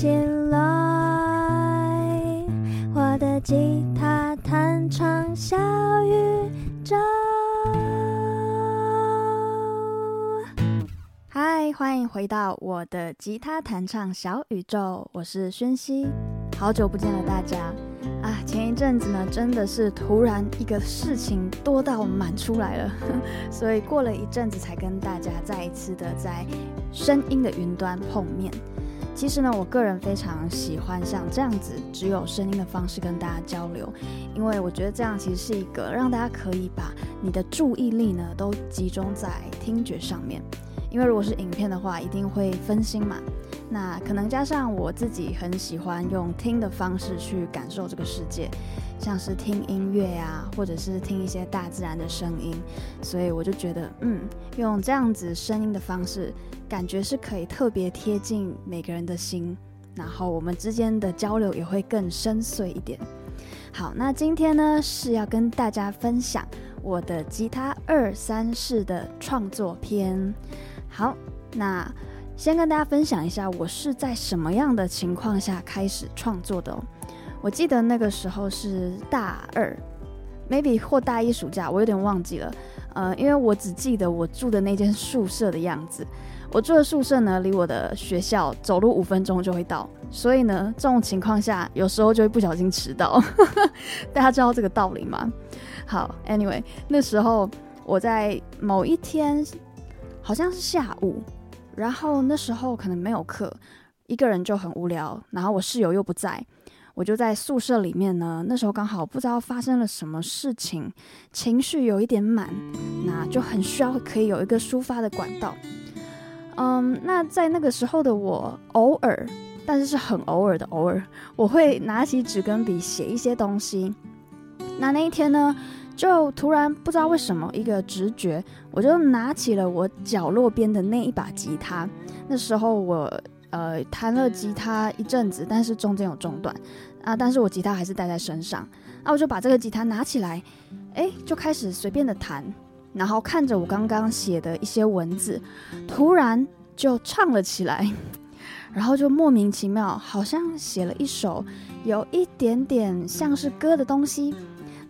起来，我的吉他弹唱小宇宙。嗨，欢迎回到我的吉他弹唱小宇宙，我是轩熙，好久不见了大家啊！前一阵子呢，真的是突然一个事情多到满出来了，所以过了一阵子才跟大家再一次的在声音的云端碰面。其实呢，我个人非常喜欢像这样子只有声音的方式跟大家交流，因为我觉得这样其实是一个让大家可以把你的注意力呢都集中在听觉上面。因为如果是影片的话，一定会分心嘛。那可能加上我自己很喜欢用听的方式去感受这个世界，像是听音乐呀，或者是听一些大自然的声音，所以我就觉得，嗯，用这样子声音的方式，感觉是可以特别贴近每个人的心，然后我们之间的交流也会更深邃一点。好，那今天呢是要跟大家分享我的吉他二三式的创作篇。好，那先跟大家分享一下，我是在什么样的情况下开始创作的。我记得那个时候是大二，maybe 或大一暑假，我有点忘记了。呃，因为我只记得我住的那间宿舍的样子。我住的宿舍呢，离我的学校走路五分钟就会到，所以呢，这种情况下，有时候就会不小心迟到。大家知道这个道理吗？好，anyway，那时候我在某一天。好像是下午，然后那时候可能没有课，一个人就很无聊。然后我室友又不在，我就在宿舍里面呢。那时候刚好不知道发生了什么事情，情绪有一点满，那就很需要可以有一个抒发的管道。嗯，那在那个时候的我，偶尔，但是是很偶尔的偶尔，我会拿起纸跟笔写一些东西。那那一天呢，就突然不知道为什么一个直觉，我就拿起了我角落边的那一把吉他。那时候我呃弹了吉他一阵子，但是中间有中断啊，但是我吉他还是带在身上。那我就把这个吉他拿起来，诶，就开始随便的弹，然后看着我刚刚写的一些文字，突然就唱了起来，然后就莫名其妙，好像写了一首有一点点像是歌的东西。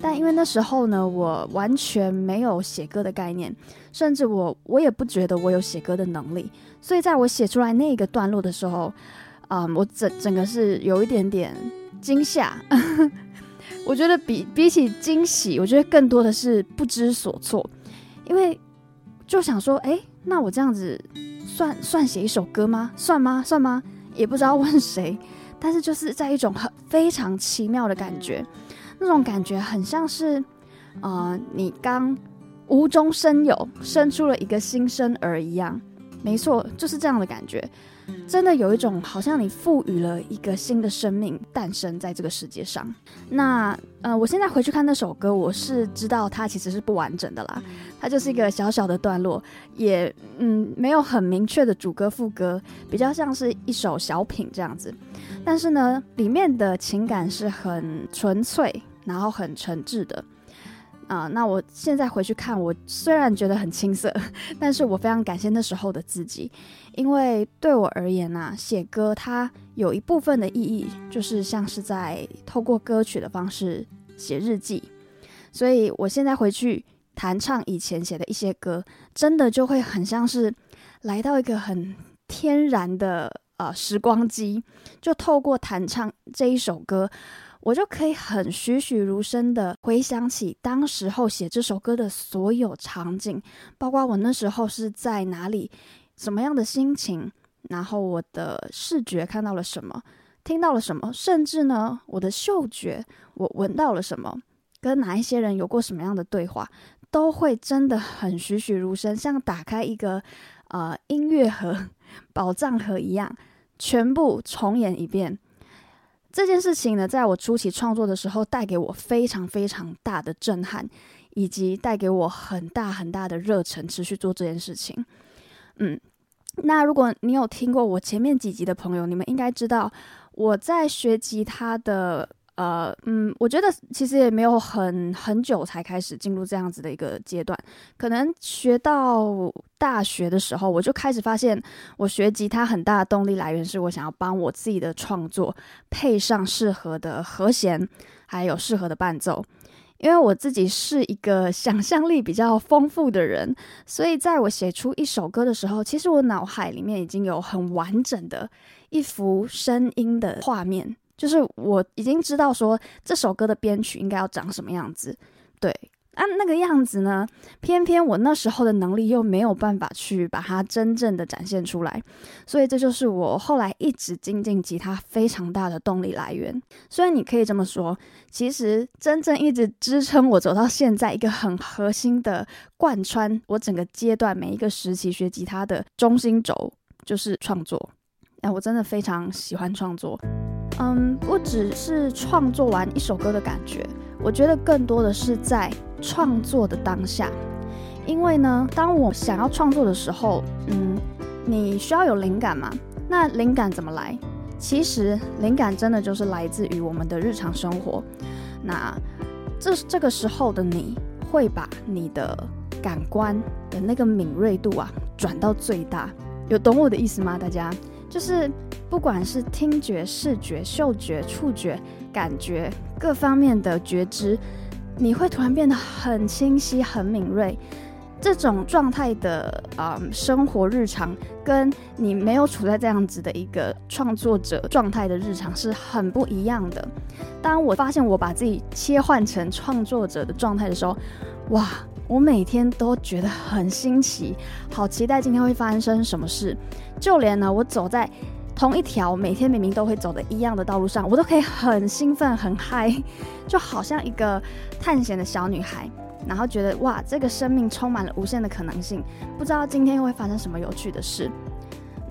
但因为那时候呢，我完全没有写歌的概念，甚至我我也不觉得我有写歌的能力，所以在我写出来那个段落的时候，啊、嗯，我整整个是有一点点惊吓。我觉得比比起惊喜，我觉得更多的是不知所措，因为就想说，哎，那我这样子算算写一首歌吗？算吗？算吗？也不知道问谁，但是就是在一种很非常奇妙的感觉。那种感觉很像是，呃，你刚无中生有，生出了一个新生儿一样。没错，就是这样的感觉。真的有一种好像你赋予了一个新的生命诞生在这个世界上。那，呃，我现在回去看那首歌，我是知道它其实是不完整的啦。它就是一个小小的段落，也嗯没有很明确的主歌副歌，比较像是一首小品这样子。但是呢，里面的情感是很纯粹。然后很诚挚的，啊、那我现在回去看，我虽然觉得很青涩，但是我非常感谢那时候的自己，因为对我而言啊，写歌它有一部分的意义，就是像是在透过歌曲的方式写日记，所以我现在回去弹唱以前写的一些歌，真的就会很像是来到一个很天然的呃时光机，就透过弹唱这一首歌。我就可以很栩栩如生的回想起当时候写这首歌的所有场景，包括我那时候是在哪里，什么样的心情，然后我的视觉看到了什么，听到了什么，甚至呢，我的嗅觉，我闻到了什么，跟哪一些人有过什么样的对话，都会真的很栩栩如生，像打开一个呃音乐盒、宝藏盒一样，全部重演一遍。这件事情呢，在我初期创作的时候，带给我非常非常大的震撼，以及带给我很大很大的热忱，持续做这件事情。嗯，那如果你有听过我前面几集的朋友，你们应该知道我在学吉他的呃，嗯，我觉得其实也没有很很久才开始进入这样子的一个阶段，可能学到大学的时候，我就开始发现，我学吉他很大的动力来源是我想要帮我自己的创作配上适合的和弦，还有适合的伴奏。因为我自己是一个 想象力比较丰富的人，所以在我写出一首歌的时候，其实我脑海里面已经有很完整的一幅声音的画面。就是我已经知道说这首歌的编曲应该要长什么样子，对，啊，那个样子呢，偏偏我那时候的能力又没有办法去把它真正的展现出来，所以这就是我后来一直精进吉他非常大的动力来源。虽然你可以这么说，其实真正一直支撑我走到现在一个很核心的贯穿我整个阶段每一个时期学吉他的中心轴就是创作。哎，我真的非常喜欢创作。嗯，不只是创作完一首歌的感觉，我觉得更多的是在创作的当下。因为呢，当我想要创作的时候，嗯，你需要有灵感嘛？那灵感怎么来？其实灵感真的就是来自于我们的日常生活。那这这个时候的你会把你的感官的那个敏锐度啊转到最大，有懂我的意思吗？大家？就是不管是听觉、视觉、嗅觉、触觉、感觉各方面的觉知，你会突然变得很清晰、很敏锐。这种状态的啊、生活日常跟你没有处在这样子的一个创作者状态的日常是很不一样的。当我发现我把自己切换成创作者的状态的时候，哇！我每天都觉得很新奇，好期待今天会发生什么事。就连呢，我走在同一条每天明明都会走的一样的道路上，我都可以很兴奋、很嗨，就好像一个探险的小女孩。然后觉得哇，这个生命充满了无限的可能性，不知道今天又会发生什么有趣的事。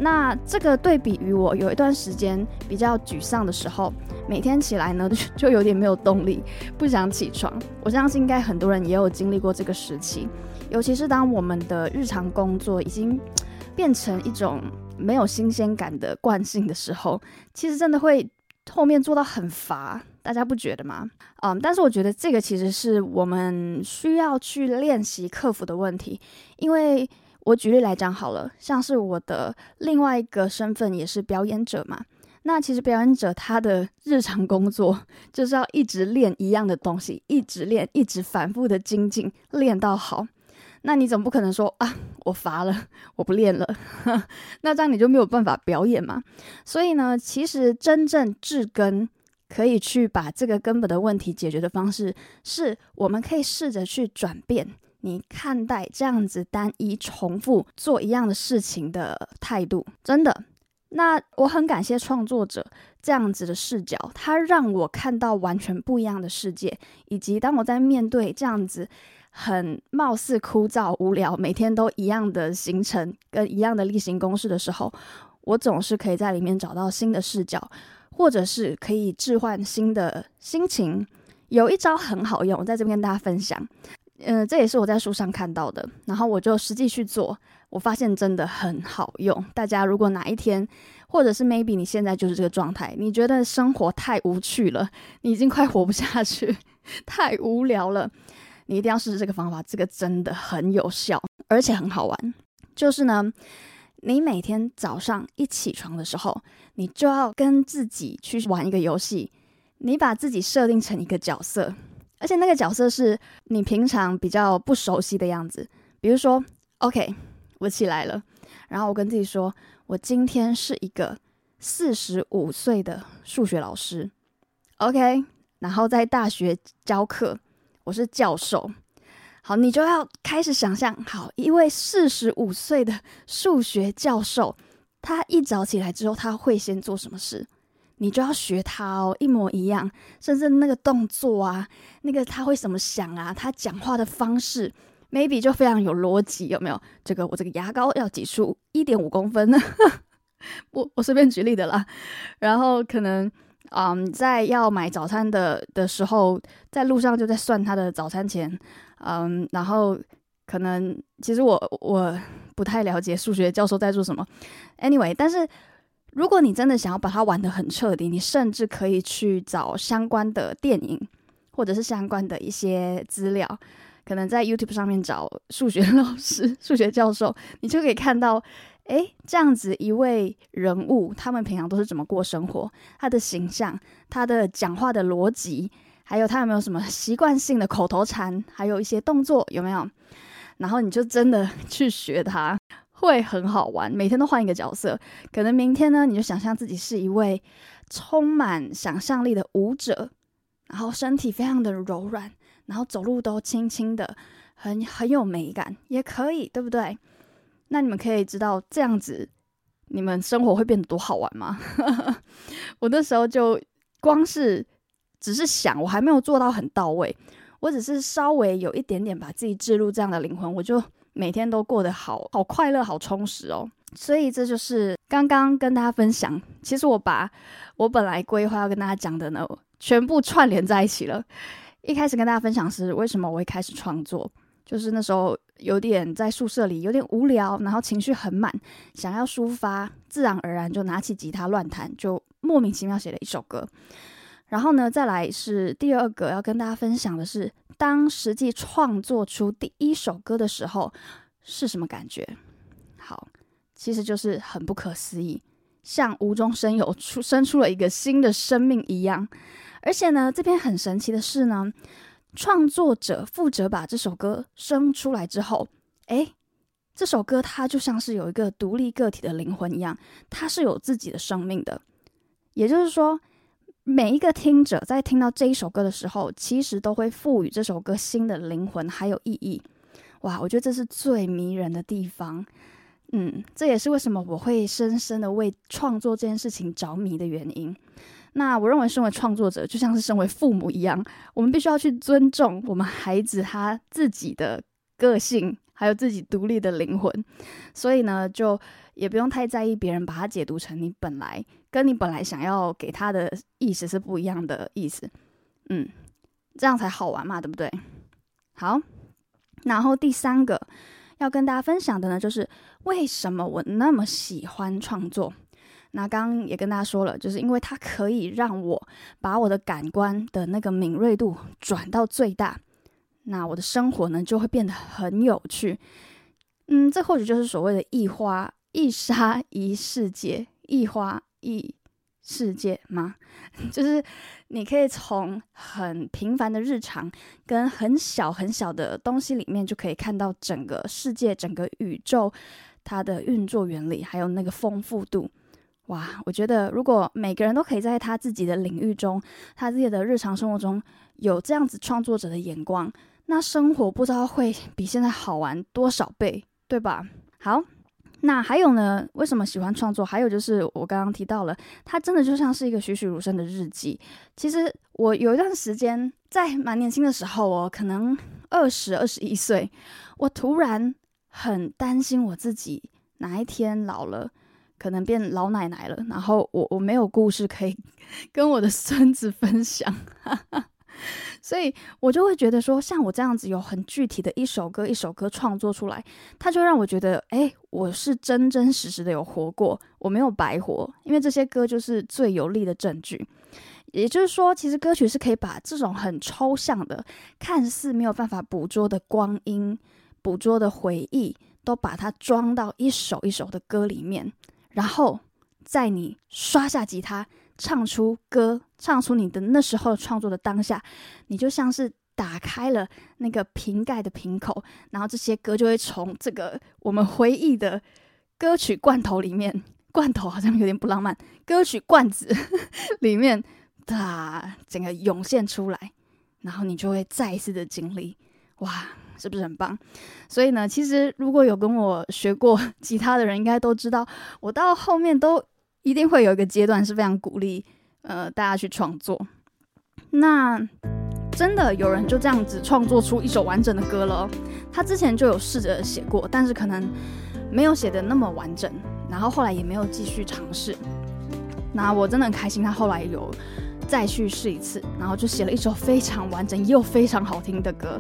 那这个对比于我有一段时间比较沮丧的时候，每天起来呢 就有点没有动力，不想起床。我相信应该很多人也有经历过这个时期，尤其是当我们的日常工作已经变成一种没有新鲜感的惯性的时候，其实真的会后面做到很乏，大家不觉得吗？嗯，但是我觉得这个其实是我们需要去练习克服的问题，因为。我举例来讲好了，像是我的另外一个身份也是表演者嘛。那其实表演者他的日常工作就是要一直练一样的东西，一直练，一直反复的精进，练到好。那你总不可能说啊，我乏了，我不练了，那这样你就没有办法表演嘛。所以呢，其实真正治根可以去把这个根本的问题解决的方式，是我们可以试着去转变。你看待这样子单一重复做一样的事情的态度，真的，那我很感谢创作者这样子的视角，他让我看到完全不一样的世界，以及当我在面对这样子很貌似枯燥无聊、每天都一样的行程跟一样的例行公事的时候，我总是可以在里面找到新的视角，或者是可以置换新的心情。有一招很好用，我在这边跟大家分享。嗯、这也是我在书上看到的，然后我就实际去做，我发现真的很好用。大家如果哪一天，或者是 maybe 你现在就是这个状态，你觉得生活太无趣了，你已经快活不下去，太无聊了，你一定要试试这个方法，这个真的很有效，而且很好玩。就是呢，你每天早上一起床的时候，你就要跟自己去玩一个游戏，你把自己设定成一个角色。而且那个角色是你平常比较不熟悉的样子，比如说，OK，我起来了，然后我跟自己说，我今天是一个四十五岁的数学老师，OK，然后在大学教课，我是教授，好，你就要开始想象，好，一位四十五岁的数学教授，他一早起来之后，他会先做什么事？你就要学他哦，一模一样，甚至那个动作啊，那个他会怎么想啊？他讲话的方式，maybe 就非常有逻辑，有没有？这个我这个牙膏要挤出一点五公分呢？我我随便举例的啦。然后可能，嗯，在要买早餐的的时候，在路上就在算他的早餐钱，嗯，然后可能其实我我不太了解数学教授在做什么，anyway，但是。如果你真的想要把它玩得很彻底，你甚至可以去找相关的电影，或者是相关的一些资料，可能在 YouTube 上面找数学 老师、数学教授，你就可以看到，诶，这样子一位人物，他们平常都是怎么过生活，他的形象，他的讲话的逻辑，还有他有没有什么习惯性的口头禅，还有一些动作有没有？然后你就真的 去学他。会很好玩，每天都换一个角色。可能明天呢，你就想象自己是一位充满想象力的舞者，然后身体非常的柔软，然后走路都轻轻的，很很有美感，也可以，对不对？那你们可以知道这样子，你们生活会变得多好玩吗？我那时候就光是只是想，我还没有做到很到位，我只是稍微有一点点把自己置入这样的灵魂，我就。每天都过得好好快乐，好充实哦。所以这就是刚刚跟大家分享。其实我把我本来规划要跟大家讲的呢，全部串联在一起了。一开始跟大家分享是为什么我会开始创作，就是那时候有点在宿舍里有点无聊，然后情绪很满，想要抒发，自然而然就拿起吉他乱弹，就莫名其妙写了一首歌。然后呢，再来是第二个要跟大家分享的是，当实际创作出第一首歌的时候是什么感觉？好，其实就是很不可思议，像无中生有出生出了一个新的生命一样。而且呢，这边很神奇的是呢，创作者负责把这首歌生出来之后，诶，这首歌它就像是有一个独立个体的灵魂一样，它是有自己的生命的，也就是说。每一个听者在听到这一首歌的时候，其实都会赋予这首歌新的灵魂还有意义。哇，我觉得这是最迷人的地方。嗯，这也是为什么我会深深的为创作这件事情着迷的原因。那我认为，身为创作者，就像是身为父母一样，我们必须要去尊重我们孩子他自己的个性，还有自己独立的灵魂。所以呢，就也不用太在意别人把它解读成你本来。跟你本来想要给他的意思是不一样的意思，嗯，这样才好玩嘛，对不对？好，然后第三个要跟大家分享的呢，就是为什么我那么喜欢创作。那刚刚也跟大家说了，就是因为它可以让我把我的感官的那个敏锐度转到最大，那我的生活呢就会变得很有趣。嗯，这或许就是所谓的一花一沙一世界，一花。一世界吗？就是你可以从很平凡的日常跟很小很小的东西里面，就可以看到整个世界、整个宇宙它的运作原理，还有那个丰富度。哇，我觉得如果每个人都可以在他自己的领域中，他自己的日常生活中有这样子创作者的眼光，那生活不知道会比现在好玩多少倍，对吧？好。那还有呢？为什么喜欢创作？还有就是我刚刚提到了，它真的就像是一个栩栩如生的日记。其实我有一段时间在蛮年轻的时候哦，可能二十二十一岁，我突然很担心我自己哪一天老了，可能变老奶奶了，然后我我没有故事可以 跟我的孙子分享。所以我就会觉得说，像我这样子有很具体的一首歌一首歌创作出来，它就让我觉得，哎，我是真真实实的有活过，我没有白活，因为这些歌就是最有力的证据。也就是说，其实歌曲是可以把这种很抽象的、看似没有办法捕捉的光阴、捕捉的回忆，都把它装到一首一首的歌里面，然后在你刷下吉他。唱出歌，唱出你的那时候创作的当下，你就像是打开了那个瓶盖的瓶口，然后这些歌就会从这个我们回忆的歌曲罐头里面，罐头好像有点不浪漫，歌曲罐子 里面，哒，整个涌现出来，然后你就会再一次的经历，哇，是不是很棒？所以呢，其实如果有跟我学过 吉他的人，应该都知道，我到后面都。一定会有一个阶段是非常鼓励，呃，大家去创作。那真的有人就这样子创作出一首完整的歌了。他之前就有试着写过，但是可能没有写得那么完整，然后后来也没有继续尝试。那我真的很开心，他后来有再去试一次，然后就写了一首非常完整又非常好听的歌。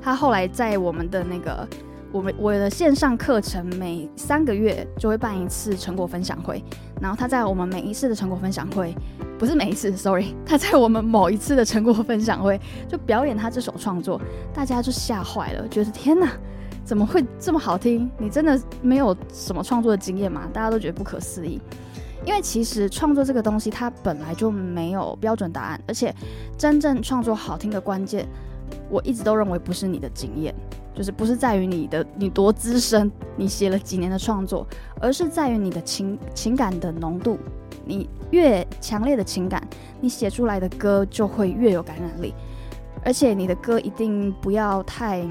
他后来在我们的那个。我们我的线上课程每三个月就会办一次成果分享会，然后他在我们每一次的成果分享会，不是每一次，sorry，他在我们某一次的成果分享会就表演他这首创作，大家就吓坏了，觉得天哪，怎么会这么好听？你真的没有什么创作的经验吗？大家都觉得不可思议。因为其实创作这个东西，它本来就没有标准答案，而且真正创作好听的关键，我一直都认为不是你的经验。就是不是在于你的你多资深，你写了几年的创作，而是在于你的情情感的浓度。你越强烈的情感，你写出来的歌就会越有感染力。而且你的歌一定不要太，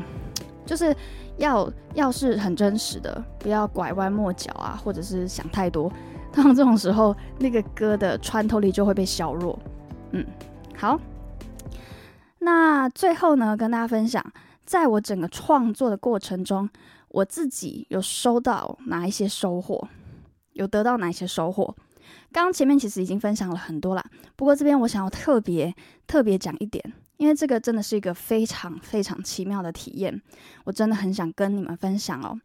就是要要是很真实的，不要拐弯抹角啊，或者是想太多。当这种时候，那个歌的穿透力就会被削弱。嗯，好。那最后呢，跟大家分享。在我整个创作的过程中，我自己有收到哪一些收获，有得到哪一些收获？刚刚前面其实已经分享了很多啦，不过这边我想要特别特别讲一点，因为这个真的是一个非常非常奇妙的体验，我真的很想跟你们分享哦。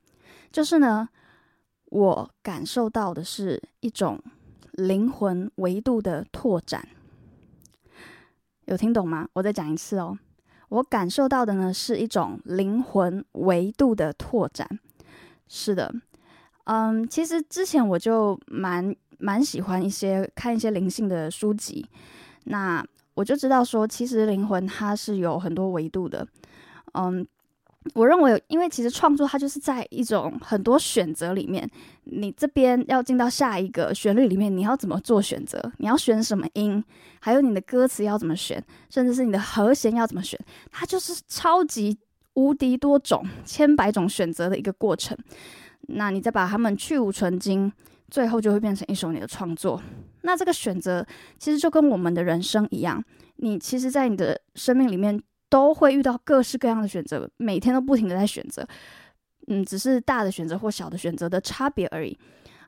就是呢，我感受到的是一种灵魂维度的拓展，有听懂吗？我再讲一次哦。我感受到的呢，是一种灵魂维度的拓展。是的，嗯，其实之前我就蛮蛮喜欢一些看一些灵性的书籍，那我就知道说，其实灵魂它是有很多维度的，嗯。我认为，因为其实创作它就是在一种很多选择里面，你这边要进到下一个旋律里面，你要怎么做选择？你要选什么音？还有你的歌词要怎么选？甚至是你的和弦要怎么选？它就是超级无敌多种、千百种选择的一个过程。那你再把它们去芜存菁，最后就会变成一首你的创作。那这个选择其实就跟我们的人生一样，你其实，在你的生命里面。都会遇到各式各样的选择，每天都不停的在选择，嗯，只是大的选择或小的选择的差别而已。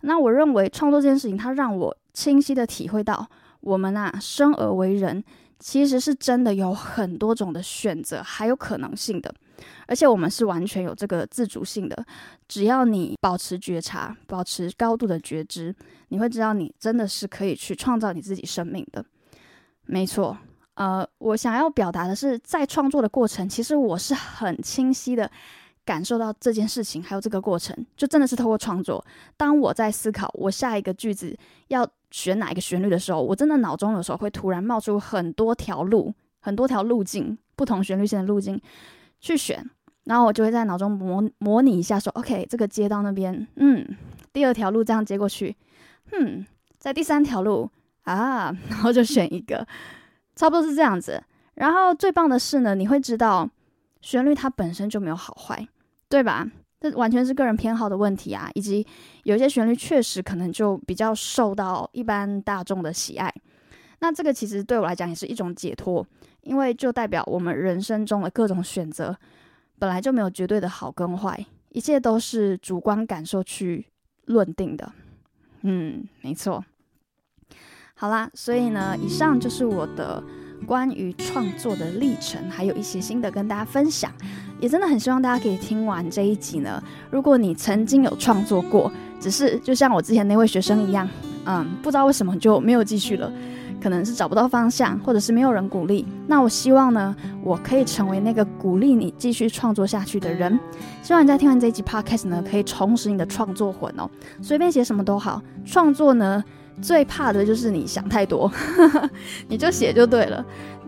那我认为创作这件事情，它让我清晰的体会到，我们啊，生而为人，其实是真的有很多种的选择，还有可能性的，而且我们是完全有这个自主性的。只要你保持觉察，保持高度的觉知，你会知道你真的是可以去创造你自己生命的。没错。呃，我想要表达的是，在创作的过程，其实我是很清晰的感受到这件事情，还有这个过程，就真的是透过创作。当我在思考我下一个句子要选哪一个旋律的时候，我真的脑中有时候会突然冒出很多条路，很多条路径，不同旋律线的路径去选，然后我就会在脑中模模拟一下，说，OK，这个接到那边，嗯，第二条路这样接过去，嗯，在第三条路啊，然后就选一个。差不多是这样子，然后最棒的是呢，你会知道旋律它本身就没有好坏，对吧？这完全是个人偏好的问题啊，以及有些旋律确实可能就比较受到一般大众的喜爱。那这个其实对我来讲也是一种解脱，因为就代表我们人生中的各种选择本来就没有绝对的好跟坏，一切都是主观感受去论定的。嗯，没错。好啦，所以呢，以上就是我的关于创作的历程，还有一些心得跟大家分享。也真的很希望大家可以听完这一集呢。如果你曾经有创作过，只是就像我之前那位学生一样，嗯，不知道为什么就没有继续了，可能是找不到方向，或者是没有人鼓励。那我希望呢，我可以成为那个鼓励你继续创作下去的人。希望你在听完这一集 podcast 呢，可以重拾你的创作魂哦。随便写什么都好，创作呢。最怕的就是你想太多，你就写就对了。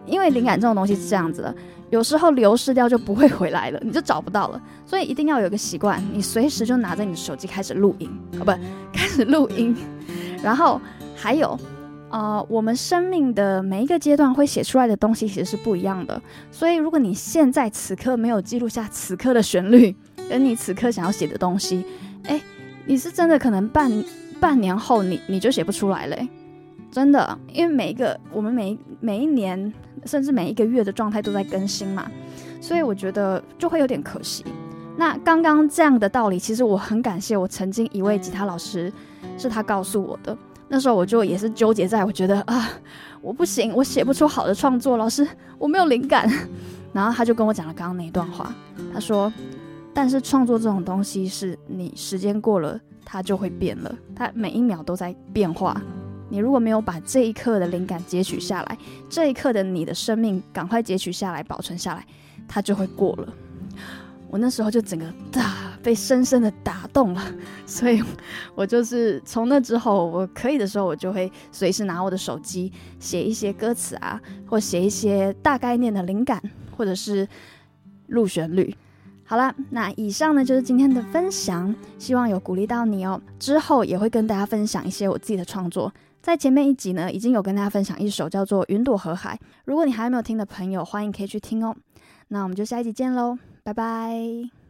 因为灵感这种东西是这样子的，有时候流失掉就不会回来了，你就找不到了。所以一定要有个习惯，你随时就拿着你的手机开始录音，哦不，开始录音。然后还有，呃，我们生命的每一个阶段会写出来的东西其实是不一样的。所以如果你现在此刻没有记录下此刻的旋律，跟你此刻想要写的东西，诶，你是真的可能半。半年后你，你就写不出来了，真的，因为每一个我们每每一年，甚至每一个月的状态都在更新嘛，所以我觉得就会有点可惜。那刚刚这样的道理，其实我很感谢我曾经一位吉他老师，是他告诉我的。那时候我就也是纠结在，我觉得啊，我不行，我写不出好的创作，老师我没有灵感。然后他就跟我讲了刚刚那一段话，他说：“但是创作这种东西，是你时间过了，它就会变了，它每一秒都在变化。你如果没有把这一刻的灵感截取下来，这一刻的你的生命赶快截取下来，保存下来，它就会过了。我那时候就整个大被深深的打动了，所以我就是从那之后，我可以的时候，我就会随时拿我的手机写一些歌词啊，或写一些大概念的灵感，或者是录旋律。好了，那以上呢就是今天的分享，希望有鼓励到你哦。之后也会跟大家分享一些我自己的创作。在前面一集呢，已经有跟大家分享一首叫做《云朵和海》，如果你还没有听的朋友，欢迎可以去听哦。那我们就下一集见喽，拜拜。